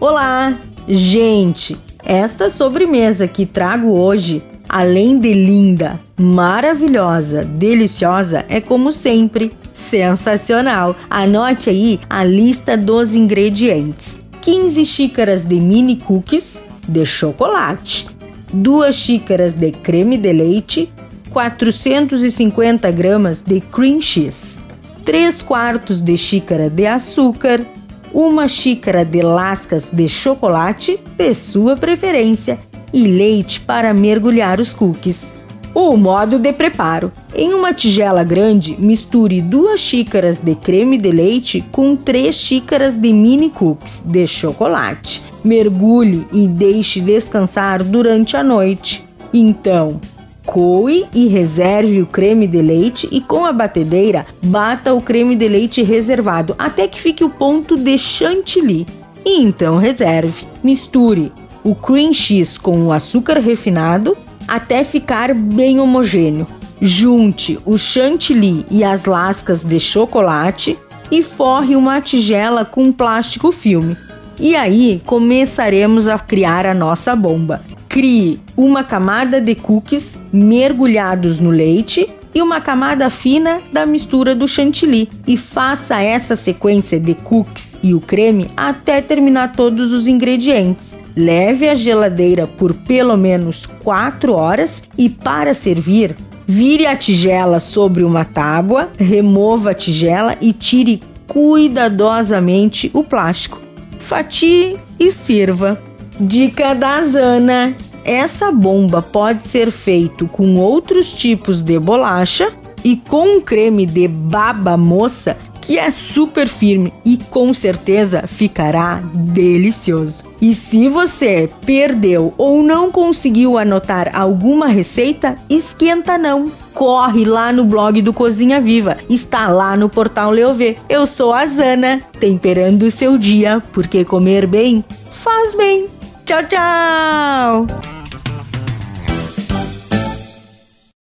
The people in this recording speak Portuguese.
Olá, gente! Esta sobremesa que trago hoje, além de linda, maravilhosa, deliciosa, é como sempre sensacional. Anote aí a lista dos ingredientes: 15 xícaras de mini cookies de chocolate, 2 xícaras de creme de leite, 450 gramas de cream cheese, 3 quartos de xícara de açúcar, uma xícara de lascas de chocolate de sua preferência e leite para mergulhar os cookies. O modo de preparo: em uma tigela grande, misture duas xícaras de creme de leite com três xícaras de mini cookies de chocolate. Mergulhe e deixe descansar durante a noite. Então, Coe e reserve o creme de leite e com a batedeira bata o creme de leite reservado até que fique o ponto de chantilly. E então reserve. Misture o cream cheese com o açúcar refinado até ficar bem homogêneo. Junte o chantilly e as lascas de chocolate e forre uma tigela com plástico filme. E aí começaremos a criar a nossa bomba. Crie uma camada de cookies mergulhados no leite e uma camada fina da mistura do chantilly e faça essa sequência de cookies e o creme até terminar todos os ingredientes. Leve à geladeira por pelo menos 4 horas e para servir, vire a tigela sobre uma tábua, remova a tigela e tire cuidadosamente o plástico. Fatie e sirva. Dica da Zana: essa bomba pode ser feito com outros tipos de bolacha e com um creme de baba moça que é super firme e com certeza ficará delicioso. E se você perdeu ou não conseguiu anotar alguma receita, esquenta não. Corre lá no blog do Cozinha Viva, está lá no portal Leovê. Eu sou a Zana, temperando o seu dia, porque comer bem faz bem. Tchau, tchau!